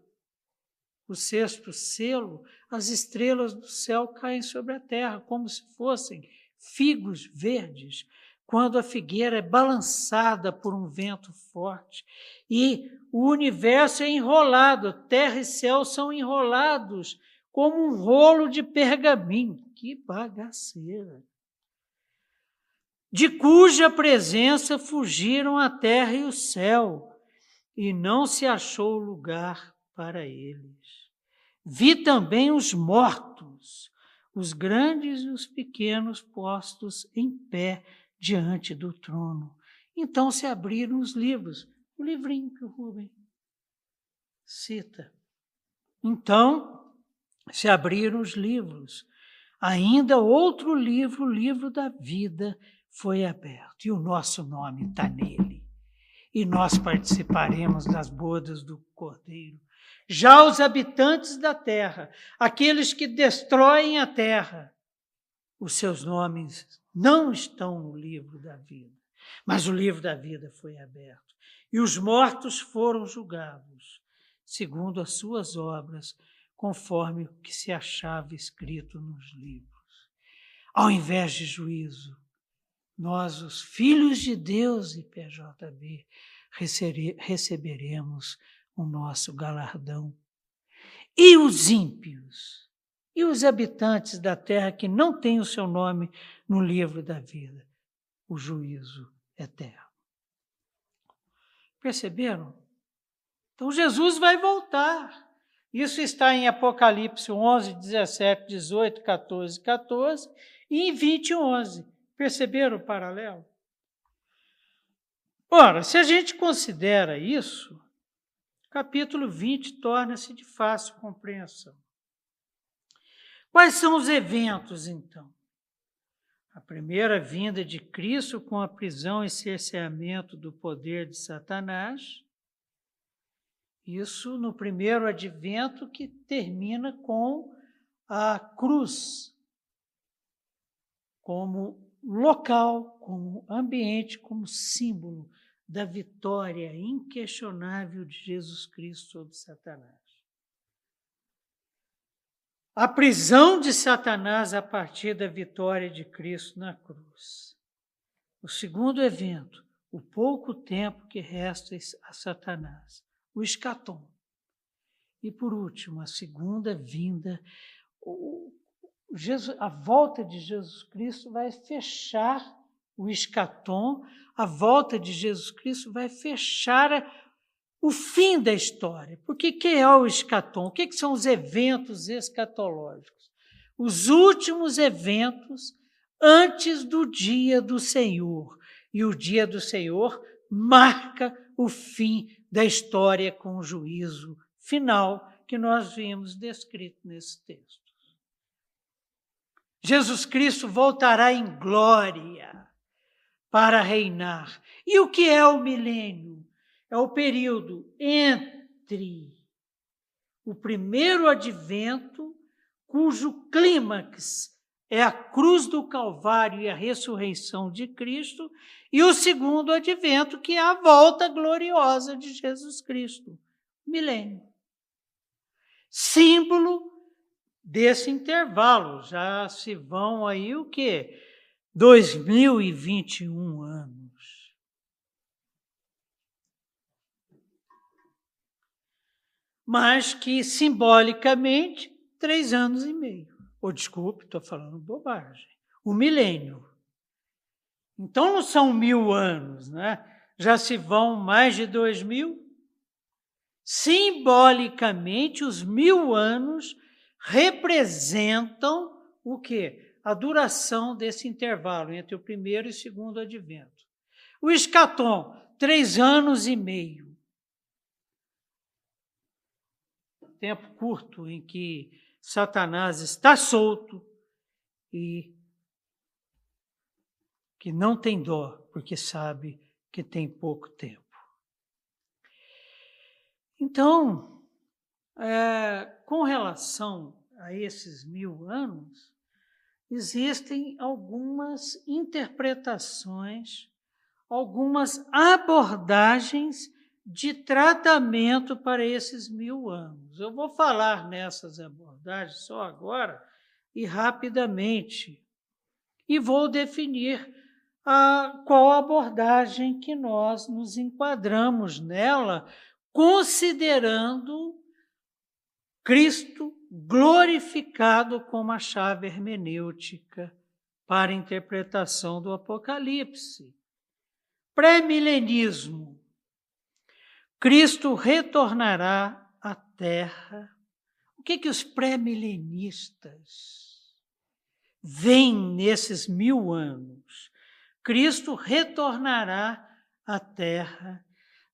o sexto selo, as estrelas do céu caem sobre a terra, como se fossem figos verdes, quando a figueira é balançada por um vento forte. E o universo é enrolado, terra e céu são enrolados como um rolo de pergaminho. Que bagaceira! De cuja presença fugiram a terra e o céu, e não se achou lugar para eles. Vi também os mortos, os grandes e os pequenos postos em pé diante do trono. Então se abriram os livros, o livrinho que o Rubem cita. Então se abriram os livros. Ainda outro livro, o livro da vida, foi aberto e o nosso nome está nele. E nós participaremos das bodas do Cordeiro. Já os habitantes da terra, aqueles que destroem a terra, os seus nomes não estão no livro da vida, mas o livro da vida foi aberto. E os mortos foram julgados, segundo as suas obras, conforme o que se achava escrito nos livros. Ao invés de juízo, nós, os filhos de Deus e PJB, receberemos o nosso galardão. E os ímpios, e os habitantes da terra que não têm o seu nome no livro da vida, o juízo eterno. Perceberam? Então Jesus vai voltar. Isso está em Apocalipse 11, 17, 18, 14, 14 e em 20, 11. Perceberam o paralelo? Ora, se a gente considera isso, capítulo 20 torna-se de fácil compreensão. Quais são os eventos, então? A primeira vinda de Cristo com a prisão e cerceamento do poder de Satanás. Isso no primeiro advento que termina com a cruz como local, como ambiente, como símbolo da vitória inquestionável de Jesus Cristo sobre Satanás. A prisão de Satanás a partir da vitória de Cristo na cruz. O segundo evento, o pouco tempo que resta a Satanás, o escatom. E por último, a segunda vinda, o, Jesus, a volta de Jesus Cristo vai fechar o escatom, a volta de Jesus Cristo vai fechar o fim da história. Porque que é o escatom? O que, que são os eventos escatológicos? Os últimos eventos antes do dia do Senhor. E o dia do Senhor marca o fim da história com o juízo final que nós vimos descrito nesse texto. Jesus Cristo voltará em glória para reinar. E o que é o milênio? É o período entre o primeiro advento, cujo clímax é a cruz do Calvário e a ressurreição de Cristo, e o segundo advento, que é a volta gloriosa de Jesus Cristo, milênio. Símbolo desse intervalo. Já se vão aí o quê? 2021 anos. Mas que simbolicamente, três anos e meio. Ou desculpe, estou falando bobagem. O milênio. Então não são mil anos, né? Já se vão mais de dois mil. Simbolicamente, os mil anos representam o quê? A duração desse intervalo entre o primeiro e o segundo advento. O escatom, três anos e meio. tempo curto em que Satanás está solto e que não tem dó, porque sabe que tem pouco tempo. Então, é, com relação a esses mil anos, existem algumas interpretações, algumas abordagens de tratamento para esses mil anos. Eu vou falar nessas abordagens só agora e rapidamente, e vou definir a, qual abordagem que nós nos enquadramos nela, considerando Cristo glorificado como a chave hermenêutica para a interpretação do Apocalipse. Pré-milenismo. Cristo retornará à Terra. O que, que os pré-milenistas veem nesses mil anos? Cristo retornará à Terra,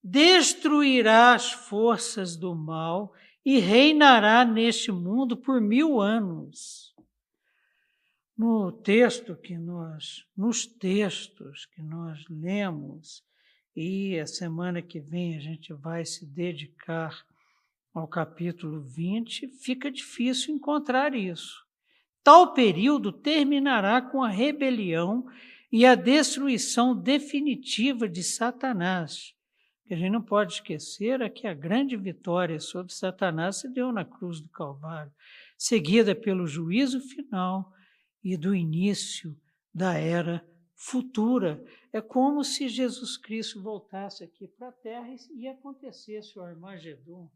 destruirá as forças do mal e reinará neste mundo por mil anos. No texto que nós, nos textos que nós lemos, e a semana que vem a gente vai se dedicar ao capítulo 20, fica difícil encontrar isso. Tal período terminará com a rebelião e a destruição definitiva de Satanás, que a gente não pode esquecer é que a grande vitória sobre Satanás se deu na cruz do Calvário, seguida pelo juízo final e do início da era futura. É como se Jesus Cristo voltasse aqui para a terra e acontecesse o Armagedon.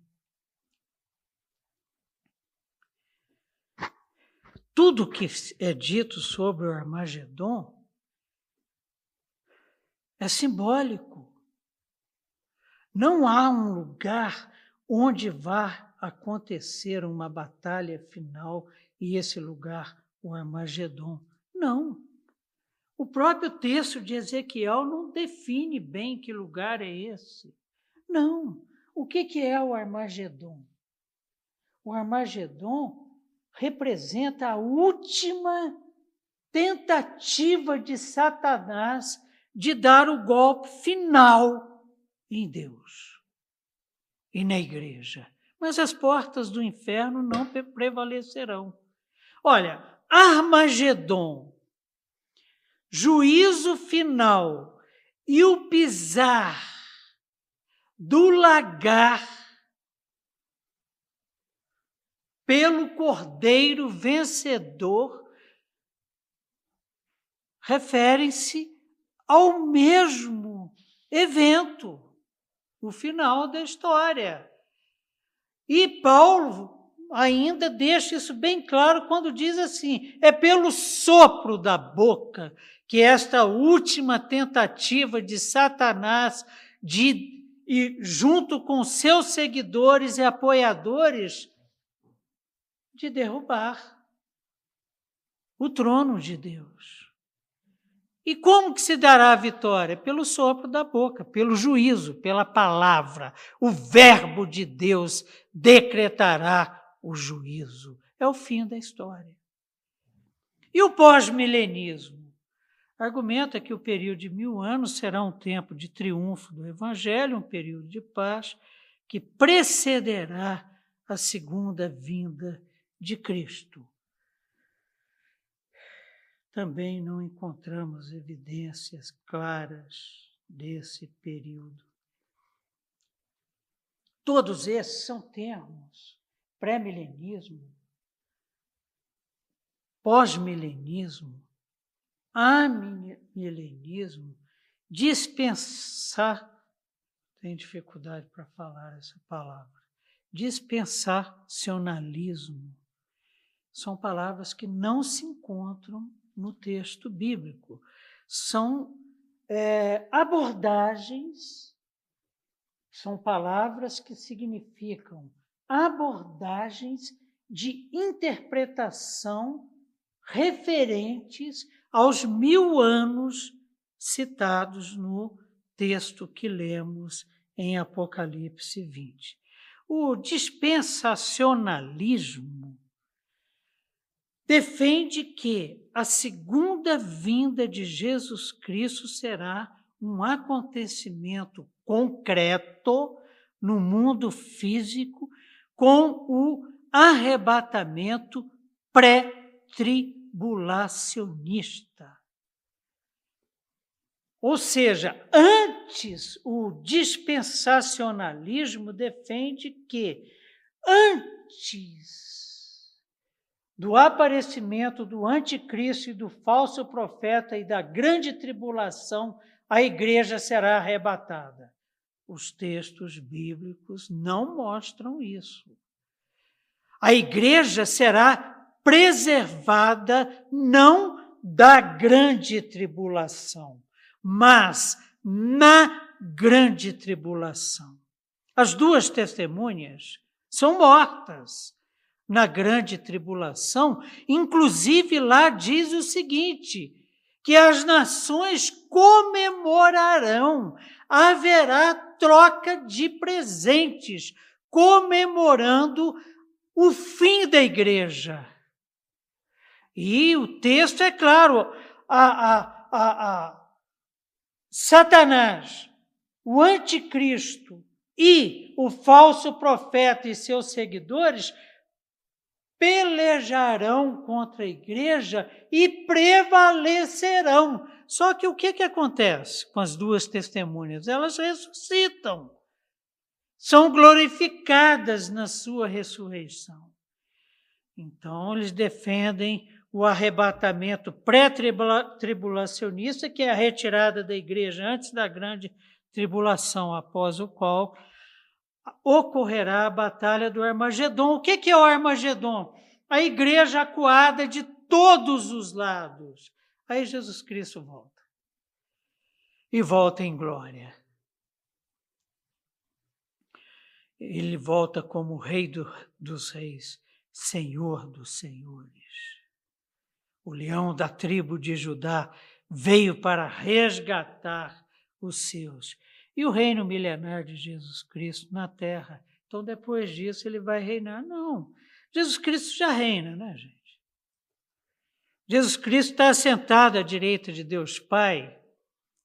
Tudo que é dito sobre o Armagedon é simbólico. Não há um lugar onde vá acontecer uma batalha final e esse lugar o Armagedon. Não. O próprio texto de Ezequiel não define bem que lugar é esse. Não. O que, que é o Armagedon? O Armagedon representa a última tentativa de Satanás de dar o golpe final em Deus e na igreja. Mas as portas do inferno não prevalecerão. Olha, Armagedon, juízo final e o pisar do lagar pelo cordeiro vencedor referem-se ao mesmo evento o final da história. E Paulo ainda deixa isso bem claro quando diz assim: é pelo sopro da boca que esta última tentativa de Satanás de e junto com seus seguidores e apoiadores de derrubar o trono de Deus. E como que se dará a vitória? Pelo sopro da boca, pelo juízo, pela palavra. O verbo de Deus decretará o juízo. É o fim da história. E o pós-milenismo? Argumenta que o período de mil anos será um tempo de triunfo do Evangelho, um período de paz que precederá a segunda vinda de Cristo também não encontramos evidências claras desse período. Todos esses são termos pré-milenismo, pós-milenismo, amilenismo, dispensar, tem dificuldade para falar essa palavra, dispensacionalismo. São palavras que não se encontram no texto bíblico. São é, abordagens, são palavras que significam abordagens de interpretação referentes aos mil anos citados no texto que lemos em Apocalipse 20. O dispensacionalismo defende que a segunda vinda de Jesus Cristo será um acontecimento concreto no mundo físico com o arrebatamento pré-tribulacionista. Ou seja, antes o dispensacionalismo defende que antes do aparecimento do anticristo e do falso profeta e da grande tribulação, a igreja será arrebatada. Os textos bíblicos não mostram isso. A igreja será preservada não da grande tribulação, mas na grande tribulação. As duas testemunhas são mortas na grande tribulação, inclusive lá diz o seguinte: que as nações comemorarão, haverá troca de presentes, comemorando o fim da igreja. E o texto é claro, a, a, a, a Satanás, o anticristo e o falso profeta e seus seguidores pelejarão contra a igreja e prevalecerão. Só que o que, que acontece com as duas testemunhas? Elas ressuscitam, são glorificadas na sua ressurreição. Então, eles defendem o arrebatamento pré-tribulacionista, que é a retirada da igreja antes da grande tribulação, após o qual ocorrerá a batalha do Armagedon. O que é o Armagedon? A igreja acuada de todos os lados. Aí Jesus Cristo volta. E volta em glória. Ele volta como Rei do, dos Reis, Senhor dos Senhores o leão da tribo de Judá, veio para resgatar os seus. E o reino milenar de Jesus Cristo na terra. Então, depois disso, ele vai reinar? Não. Jesus Cristo já reina, né, gente? Jesus Cristo está sentado à direita de Deus Pai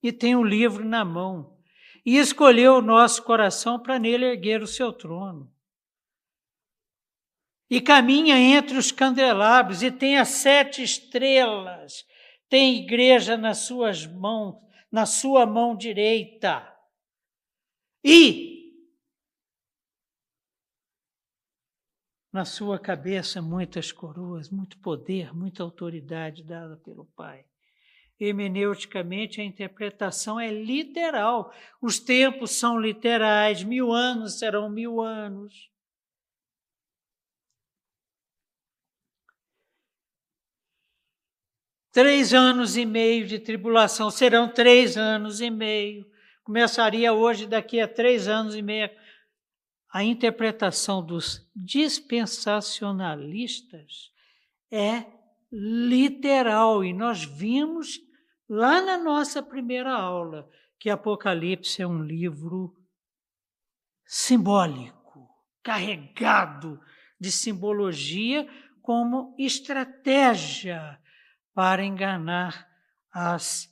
e tem um livro na mão. E escolheu o nosso coração para nele erguer o seu trono e caminha entre os candelabros e tem as sete estrelas, tem igreja nas suas mãos, na sua mão direita. E na sua cabeça muitas coroas, muito poder, muita autoridade dada pelo Pai. Hermeneuticamente, a interpretação é literal. Os tempos são literais, mil anos serão mil anos. Três anos e meio de tribulação serão três anos e meio. Começaria hoje, daqui a três anos e meio. A interpretação dos dispensacionalistas é literal, e nós vimos lá na nossa primeira aula que Apocalipse é um livro simbólico, carregado de simbologia como estratégia para enganar as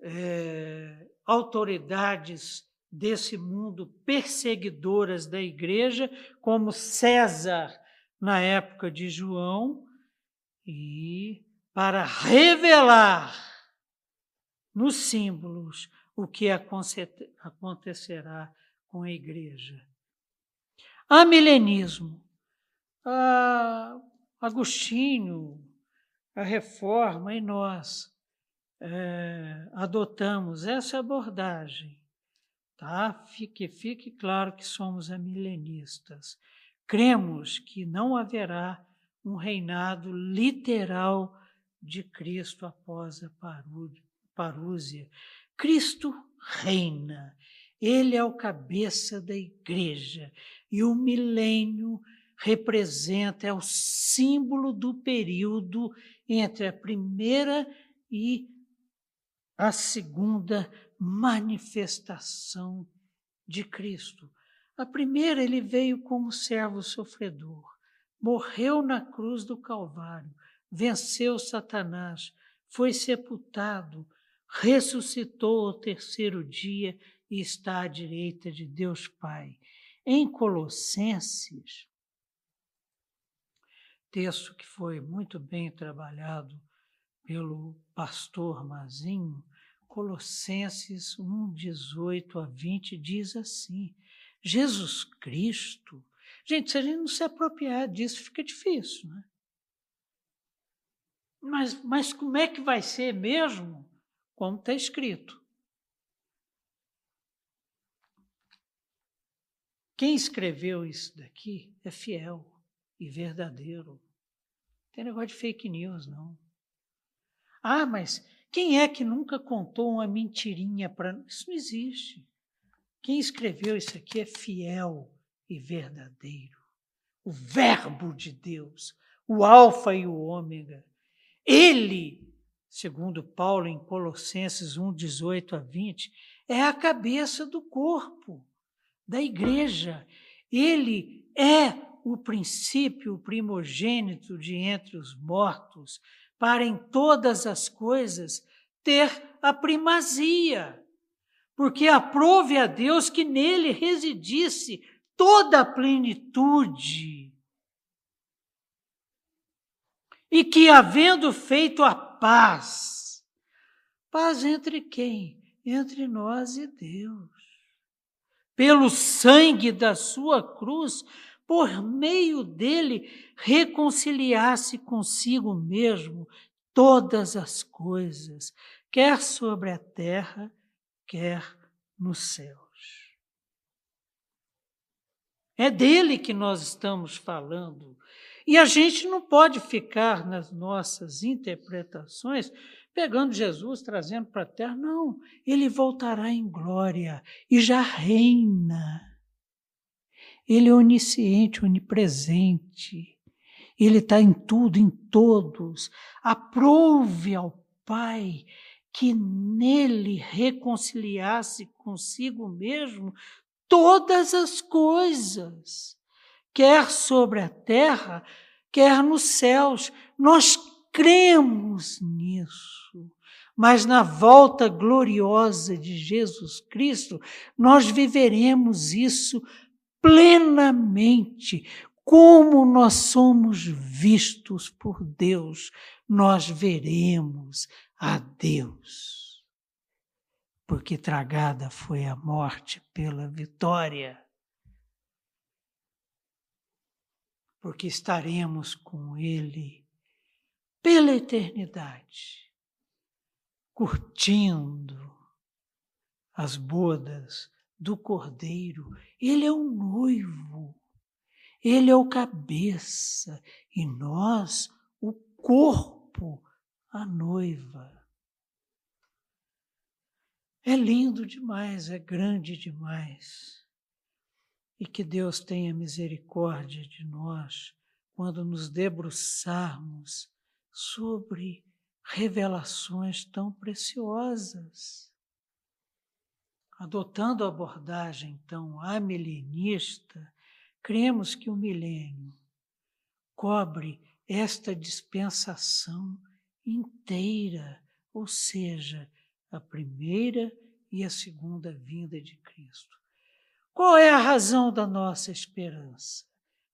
é, autoridades desse mundo perseguidoras da igreja, como César na época de João, e para revelar nos símbolos o que acontecerá com a igreja. Há milenismo. Ah, Agostinho, a reforma e nós é, adotamos essa abordagem, tá? Fique, fique claro que somos amilenistas. Cremos que não haverá um reinado literal de Cristo após a parúzia. Cristo reina, ele é o cabeça da igreja e o milênio representa, é o símbolo do período entre a primeira e a segunda manifestação de Cristo. A primeira, ele veio como servo sofredor, morreu na cruz do Calvário, venceu Satanás, foi sepultado, ressuscitou ao terceiro dia e está à direita de Deus Pai. Em Colossenses, texto que foi muito bem trabalhado pelo pastor Mazinho, Colossenses 1, 18 a 20 diz assim: Jesus Cristo. Gente, se a gente não se apropriar disso, fica difícil, né? Mas, mas como é que vai ser mesmo? Como está escrito. Quem escreveu isso daqui é fiel e verdadeiro. Não tem negócio de fake news, não. Ah, mas quem é que nunca contou uma mentirinha para. Isso não existe. Quem escreveu isso aqui é fiel e verdadeiro. O Verbo de Deus, o Alfa e o Ômega. Ele, segundo Paulo em Colossenses 1, 18 a 20, é a cabeça do corpo da igreja. Ele é o princípio primogênito de entre os mortos, para em todas as coisas ter a primazia. Porque aprove a Deus que nele residisse toda a plenitude. E que, havendo feito a paz, paz entre quem? Entre nós e Deus pelo sangue da sua cruz, por meio dele, reconciliasse consigo mesmo todas as coisas, quer sobre a terra, quer nos céus. É dele que nós estamos falando. E a gente não pode ficar nas nossas interpretações pegando Jesus, trazendo para a terra. Não, ele voltará em glória e já reina. Ele é onisciente, onipresente. Ele está em tudo, em todos. Aprove ao Pai que nele reconciliasse consigo mesmo todas as coisas, quer sobre a terra, quer nos céus. Nós cremos nisso. Mas na volta gloriosa de Jesus Cristo, nós viveremos isso plenamente. Como nós somos vistos por Deus, nós veremos a Deus. Porque tragada foi a morte pela vitória. Porque estaremos com Ele pela eternidade, curtindo as bodas do Cordeiro. Ele é o noivo, ele é o cabeça e nós, o corpo, a noiva. É lindo demais, é grande demais. E que Deus tenha misericórdia de nós quando nos debruçarmos sobre revelações tão preciosas. Adotando a abordagem então amilenista, cremos que o milênio cobre esta dispensação inteira, ou seja, a primeira e a segunda vinda de Cristo. Qual é a razão da nossa esperança?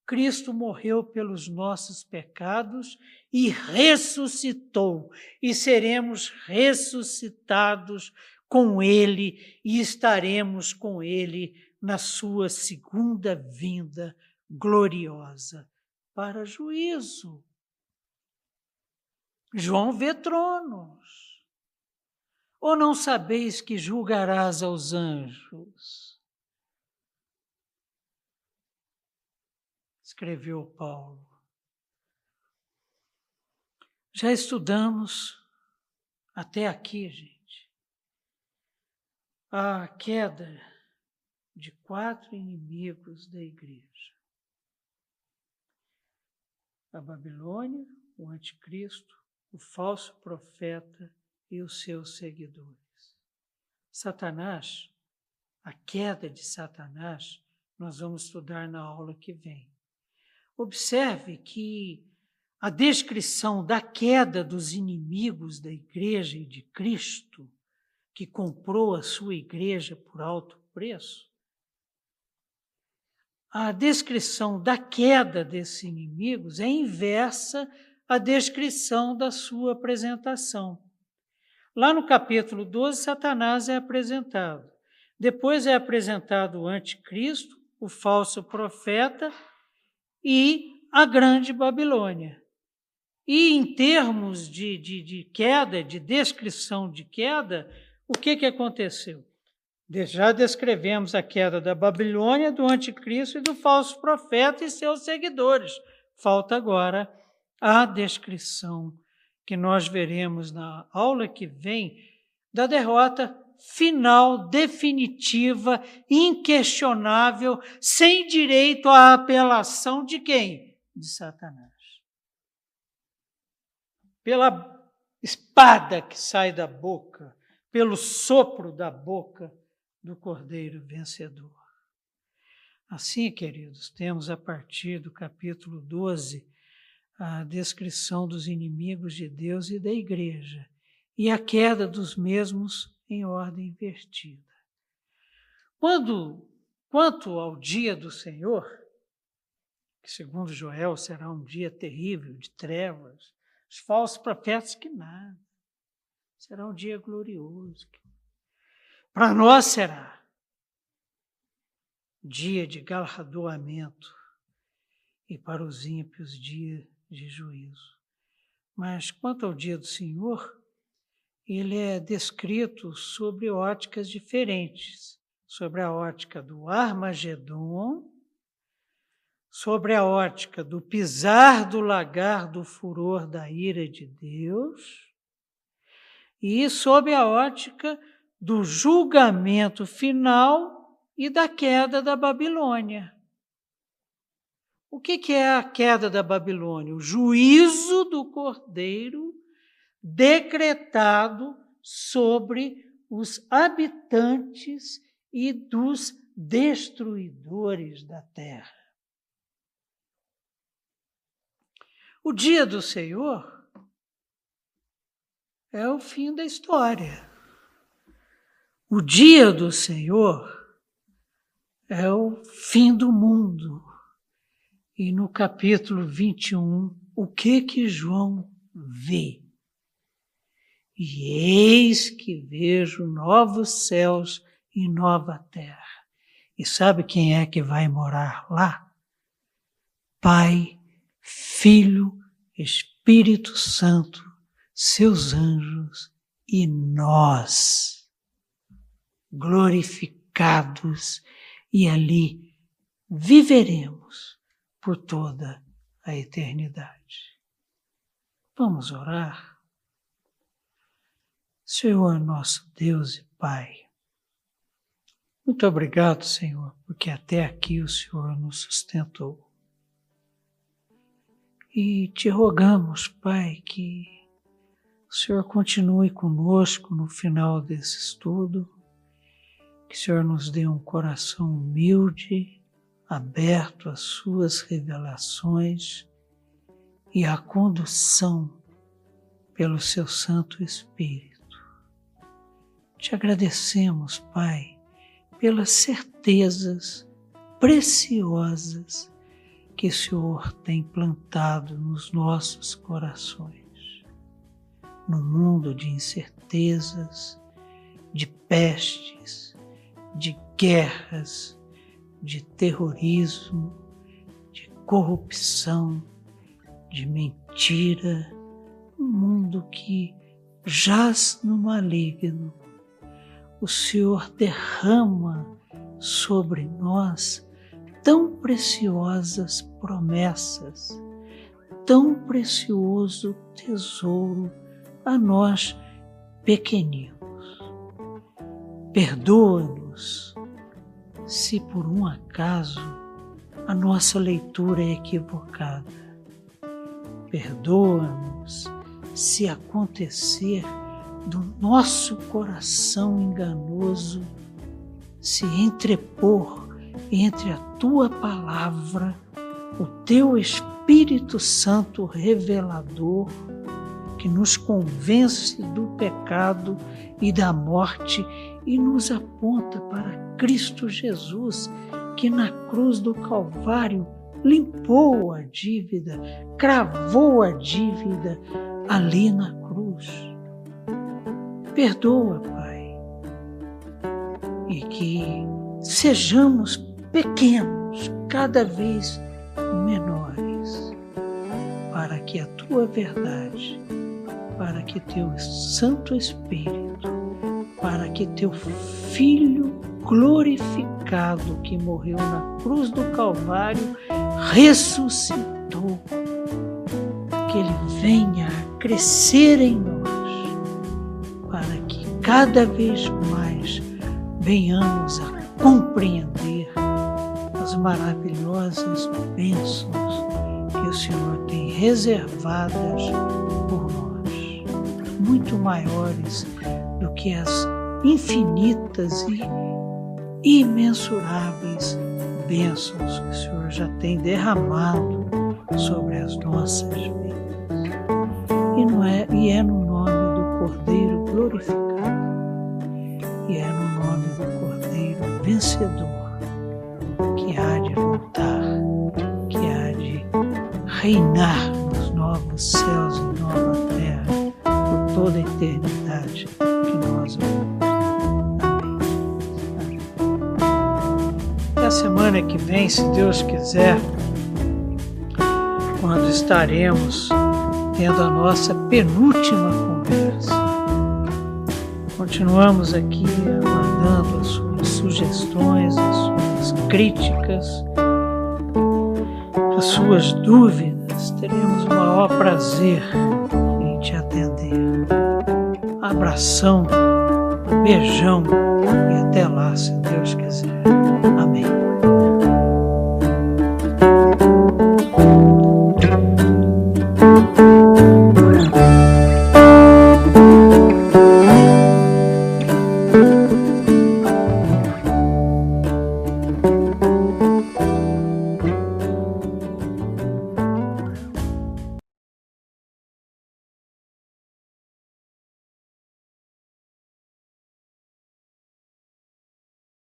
Cristo morreu pelos nossos pecados e ressuscitou, e seremos ressuscitados com Ele e estaremos com Ele na sua segunda vinda gloriosa para juízo. João vê tronos. Ou não sabeis que julgarás aos anjos? Escreveu Paulo. Já estudamos até aqui, gente, a queda de quatro inimigos da igreja: a Babilônia, o Anticristo, o falso profeta e os seus seguidores. Satanás, a queda de Satanás, nós vamos estudar na aula que vem. Observe que a descrição da queda dos inimigos da igreja e de Cristo, que comprou a sua igreja por alto preço, a descrição da queda desses inimigos é inversa à descrição da sua apresentação. Lá no capítulo 12, Satanás é apresentado. Depois é apresentado o anticristo, o falso profeta e a grande Babilônia. E em termos de, de, de queda, de descrição de queda, o que, que aconteceu? Já descrevemos a queda da Babilônia, do anticristo e do falso profeta e seus seguidores. Falta agora a descrição que nós veremos na aula que vem da derrota final, definitiva, inquestionável, sem direito à apelação de quem? De Satanás. Pela espada que sai da boca, pelo sopro da boca do Cordeiro vencedor. Assim, queridos, temos a partir do capítulo 12 a descrição dos inimigos de Deus e da igreja e a queda dos mesmos em ordem invertida. Quando, quanto ao dia do Senhor, que segundo Joel será um dia terrível de trevas, os falsos profetas que nada, será um dia glorioso. Para nós será dia de galardoamento e para os ímpios dia de juízo. Mas quanto ao dia do Senhor, ele é descrito sobre óticas diferentes, sobre a ótica do Armagedon, sobre a ótica do pisar do lagar do furor da ira de Deus, e sobre a ótica do julgamento final e da queda da Babilônia. O que, que é a queda da Babilônia? O juízo do cordeiro decretado sobre os habitantes e dos destruidores da terra. O dia do Senhor é o fim da história. O dia do Senhor é o fim do mundo. E no capítulo 21, o que que João vê? E eis que vejo novos céus e nova terra. E sabe quem é que vai morar lá? Pai, Filho, Espírito Santo, seus anjos e nós, glorificados, e ali viveremos por toda a eternidade. Vamos orar? Senhor nosso Deus e Pai, muito obrigado, Senhor, porque até aqui o Senhor nos sustentou. E te rogamos, Pai, que o Senhor continue conosco no final desse estudo, que o Senhor nos dê um coração humilde aberto às suas revelações e à condução pelo seu Santo Espírito. Te agradecemos, Pai, pelas certezas preciosas que o Senhor tem plantado nos nossos corações. No mundo de incertezas, de pestes, de guerras, de terrorismo, de corrupção, de mentira, um mundo que jaz no maligno. O Senhor derrama sobre nós tão preciosas promessas, tão precioso tesouro a nós pequeninos. Perdoa-nos se por um acaso a nossa leitura é equivocada. Perdoa-nos se acontecer do nosso coração enganoso se entrepor entre a tua palavra, o teu Espírito Santo revelador, que nos convence do pecado e da morte e nos aponta para Cristo Jesus, que na cruz do Calvário limpou a dívida, cravou a dívida ali na cruz. Perdoa, Pai, e que sejamos pequenos, cada vez menores, para que a tua verdade, para que teu Santo Espírito, para que teu Filho glorificado que morreu na cruz do Calvário ressuscitou, que ele venha a crescer em nós, cada vez mais venhamos a compreender as maravilhosas bênçãos que o Senhor tem reservadas por nós, muito maiores do que as infinitas e imensuráveis bênçãos que o Senhor já tem derramado sobre as nossas vidas. Vencedor que há de voltar, que há de reinar nos novos céus e nova terra por toda a eternidade que nós amamos. semana que vem, se Deus quiser, quando estaremos tendo a nossa penúltima conversa. Continuamos aqui aguardando as suas sugestões, as suas críticas, as suas dúvidas. Teremos o maior prazer em te atender. Abração, beijão e até lá.